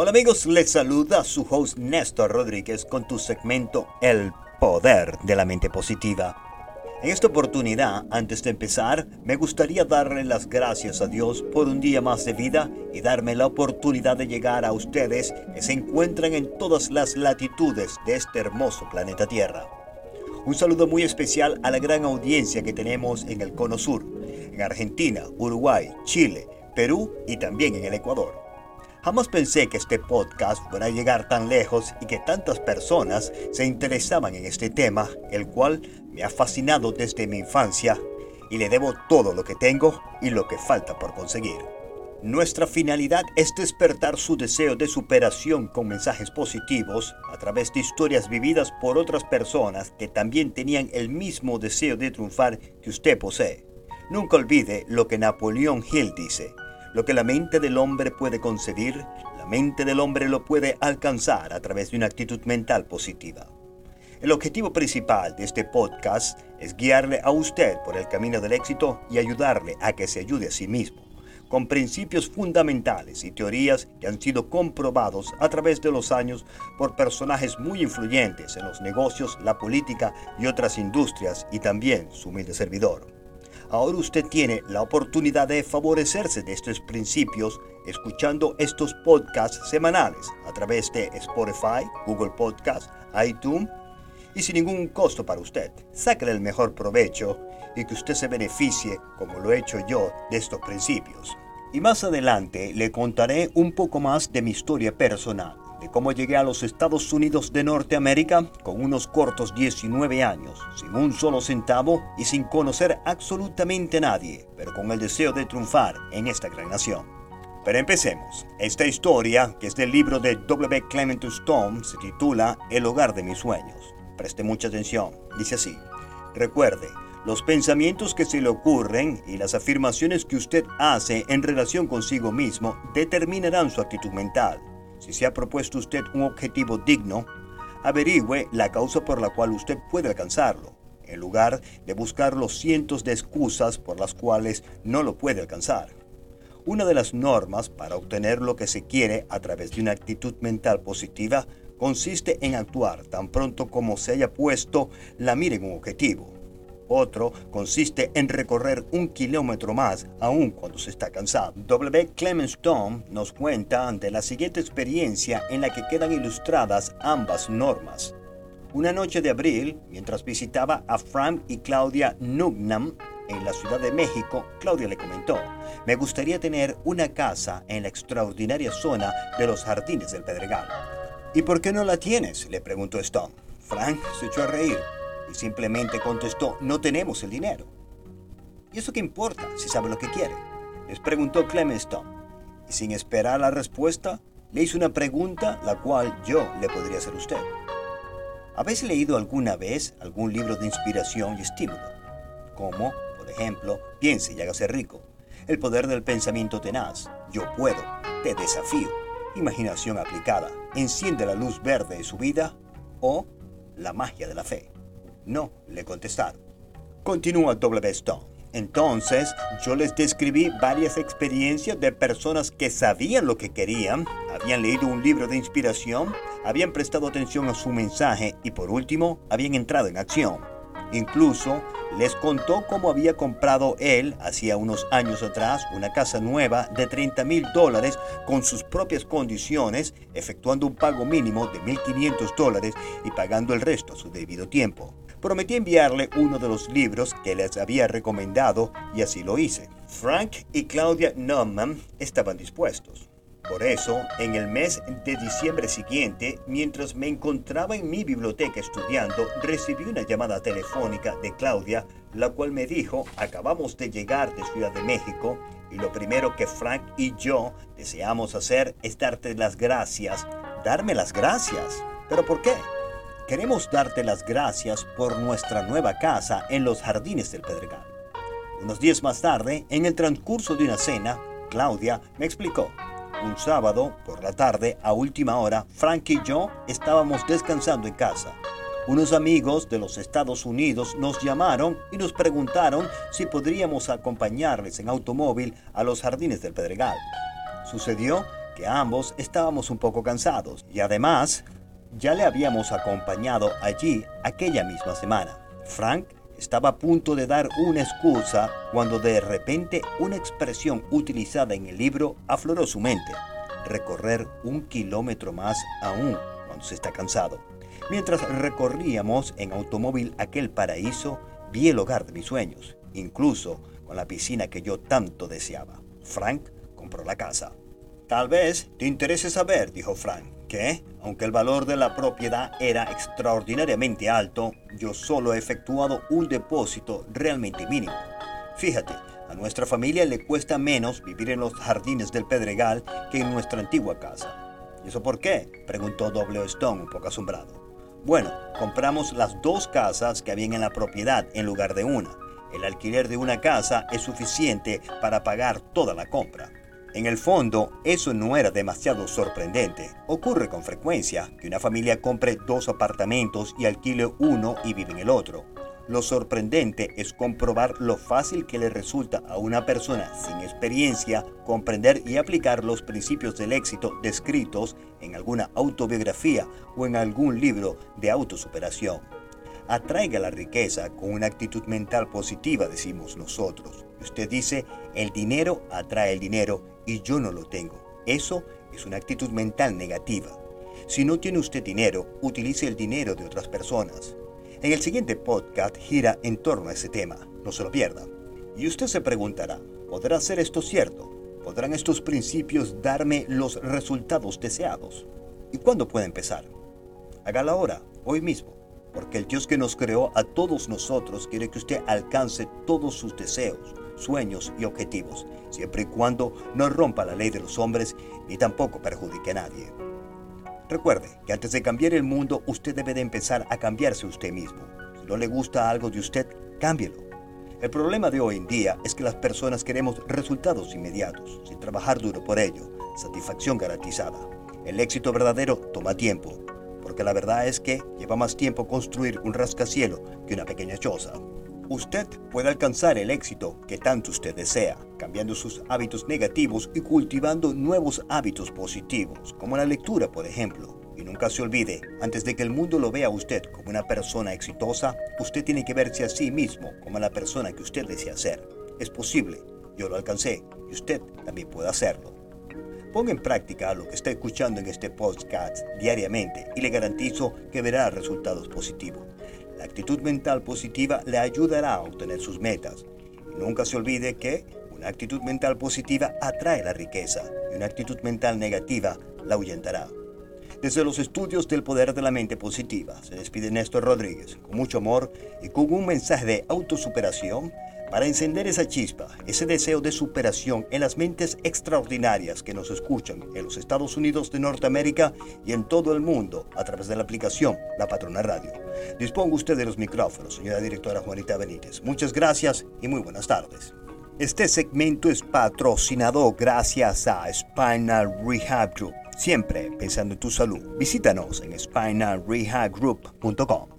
Hola amigos, les saluda su host Néstor Rodríguez con tu segmento El Poder de la Mente Positiva. En esta oportunidad, antes de empezar, me gustaría darle las gracias a Dios por un día más de vida y darme la oportunidad de llegar a ustedes que se encuentran en todas las latitudes de este hermoso planeta Tierra. Un saludo muy especial a la gran audiencia que tenemos en el Cono Sur, en Argentina, Uruguay, Chile, Perú y también en el Ecuador. Jamás pensé que este podcast fuera a llegar tan lejos y que tantas personas se interesaban en este tema, el cual me ha fascinado desde mi infancia y le debo todo lo que tengo y lo que falta por conseguir. Nuestra finalidad es despertar su deseo de superación con mensajes positivos a través de historias vividas por otras personas que también tenían el mismo deseo de triunfar que usted posee. Nunca olvide lo que Napoleón Hill dice. Lo que la mente del hombre puede concebir, la mente del hombre lo puede alcanzar a través de una actitud mental positiva. El objetivo principal de este podcast es guiarle a usted por el camino del éxito y ayudarle a que se ayude a sí mismo, con principios fundamentales y teorías que han sido comprobados a través de los años por personajes muy influyentes en los negocios, la política y otras industrias y también su humilde servidor. Ahora usted tiene la oportunidad de favorecerse de estos principios escuchando estos podcasts semanales a través de Spotify, Google Podcasts, iTunes y sin ningún costo para usted. Sáquele el mejor provecho y que usted se beneficie como lo he hecho yo de estos principios. Y más adelante le contaré un poco más de mi historia personal de cómo llegué a los Estados Unidos de Norteamérica con unos cortos 19 años, sin un solo centavo y sin conocer absolutamente a nadie, pero con el deseo de triunfar en esta gran nación. Pero empecemos. Esta historia, que es del libro de W. Clement Stone, se titula El hogar de mis sueños. Preste mucha atención. Dice así. Recuerde, los pensamientos que se le ocurren y las afirmaciones que usted hace en relación consigo mismo determinarán su actitud mental. Si se ha propuesto usted un objetivo digno, averigüe la causa por la cual usted puede alcanzarlo, en lugar de buscar los cientos de excusas por las cuales no lo puede alcanzar. Una de las normas para obtener lo que se quiere a través de una actitud mental positiva consiste en actuar tan pronto como se haya puesto la mira en un objetivo. Otro consiste en recorrer un kilómetro más aún cuando se está cansado. W. Clement Stone nos cuenta de la siguiente experiencia en la que quedan ilustradas ambas normas. Una noche de abril, mientras visitaba a Frank y Claudia Nugnam en la Ciudad de México, Claudia le comentó, me gustaría tener una casa en la extraordinaria zona de los jardines del Pedregal. ¿Y por qué no la tienes? le preguntó Stone. Frank se echó a reír y simplemente contestó, no tenemos el dinero. ¿Y eso qué importa si sabe lo que quiere? Les preguntó Stone. Y sin esperar la respuesta, le hizo una pregunta la cual yo le podría hacer a usted. ¿Habéis leído alguna vez algún libro de inspiración y estímulo? Como, por ejemplo, Piense y hágase rico. El poder del pensamiento tenaz. Yo puedo. Te desafío. Imaginación aplicada. Enciende la luz verde de su vida. O la magia de la fe. No, le contestaron. Continúa W. Stone. Entonces, yo les describí varias experiencias de personas que sabían lo que querían, habían leído un libro de inspiración, habían prestado atención a su mensaje y por último, habían entrado en acción. Incluso les contó cómo había comprado él, hacía unos años atrás, una casa nueva de 30 mil dólares con sus propias condiciones, efectuando un pago mínimo de 1.500 dólares y pagando el resto a su debido tiempo. Prometí enviarle uno de los libros que les había recomendado y así lo hice. Frank y Claudia Neumann estaban dispuestos. Por eso, en el mes de diciembre siguiente, mientras me encontraba en mi biblioteca estudiando, recibí una llamada telefónica de Claudia, la cual me dijo, acabamos de llegar de Ciudad de México y lo primero que Frank y yo deseamos hacer es darte las gracias. Darme las gracias. ¿Pero por qué? Queremos darte las gracias por nuestra nueva casa en los jardines del Pedregal. Unos días más tarde, en el transcurso de una cena, Claudia me explicó. Un sábado, por la tarde, a última hora, Frank y yo estábamos descansando en casa. Unos amigos de los Estados Unidos nos llamaron y nos preguntaron si podríamos acompañarles en automóvil a los jardines del Pedregal. Sucedió que ambos estábamos un poco cansados y además ya le habíamos acompañado allí aquella misma semana. Frank estaba a punto de dar una excusa cuando de repente una expresión utilizada en el libro afloró su mente. Recorrer un kilómetro más aún cuando se está cansado. Mientras recorríamos en automóvil aquel paraíso, vi el hogar de mis sueños, incluso con la piscina que yo tanto deseaba. Frank compró la casa. Tal vez te interese saber, dijo Frank, que, aunque el valor de la propiedad era extraordinariamente alto, yo solo he efectuado un depósito realmente mínimo. Fíjate, a nuestra familia le cuesta menos vivir en los jardines del Pedregal que en nuestra antigua casa. ¿Y eso por qué? preguntó W. Stone un poco asombrado. Bueno, compramos las dos casas que habían en la propiedad en lugar de una. El alquiler de una casa es suficiente para pagar toda la compra. En el fondo, eso no era demasiado sorprendente. Ocurre con frecuencia que una familia compre dos apartamentos y alquile uno y vive en el otro. Lo sorprendente es comprobar lo fácil que le resulta a una persona sin experiencia comprender y aplicar los principios del éxito descritos en alguna autobiografía o en algún libro de autosuperación. Atraiga la riqueza con una actitud mental positiva, decimos nosotros. Usted dice, el dinero atrae el dinero y yo no lo tengo. Eso es una actitud mental negativa. Si no tiene usted dinero, utilice el dinero de otras personas. En el siguiente podcast gira en torno a ese tema, no se lo pierda. Y usted se preguntará, ¿podrá ser esto cierto? ¿Podrán estos principios darme los resultados deseados? ¿Y cuándo puede empezar? Hágalo ahora, hoy mismo, porque el Dios que nos creó a todos nosotros quiere que usted alcance todos sus deseos, sueños y objetivos, siempre y cuando no rompa la ley de los hombres ni tampoco perjudique a nadie. Recuerde que antes de cambiar el mundo, usted debe de empezar a cambiarse usted mismo. Si no le gusta algo de usted, cámbielo. El problema de hoy en día es que las personas queremos resultados inmediatos, sin trabajar duro por ello, satisfacción garantizada. El éxito verdadero toma tiempo, porque la verdad es que lleva más tiempo construir un rascacielos que una pequeña choza. Usted puede alcanzar el éxito que tanto usted desea, cambiando sus hábitos negativos y cultivando nuevos hábitos positivos, como la lectura, por ejemplo. Y nunca se olvide, antes de que el mundo lo vea a usted como una persona exitosa, usted tiene que verse a sí mismo como la persona que usted desea ser. Es posible, yo lo alcancé y usted también puede hacerlo. Ponga en práctica lo que está escuchando en este podcast diariamente y le garantizo que verá resultados positivos. La actitud mental positiva le ayudará a obtener sus metas. Nunca se olvide que una actitud mental positiva atrae la riqueza y una actitud mental negativa la ahuyentará. Desde los estudios del poder de la mente positiva, se despide Néstor Rodríguez con mucho amor y con un mensaje de autosuperación para encender esa chispa, ese deseo de superación en las mentes extraordinarias que nos escuchan en los Estados Unidos de Norteamérica y en todo el mundo a través de la aplicación La Patrona Radio. Disponga usted de los micrófonos, señora directora Juanita Benítez. Muchas gracias y muy buenas tardes. Este segmento es patrocinado gracias a Spinal Rehab Group. Siempre pensando en tu salud. Visítanos en spinalrehabgroup.com.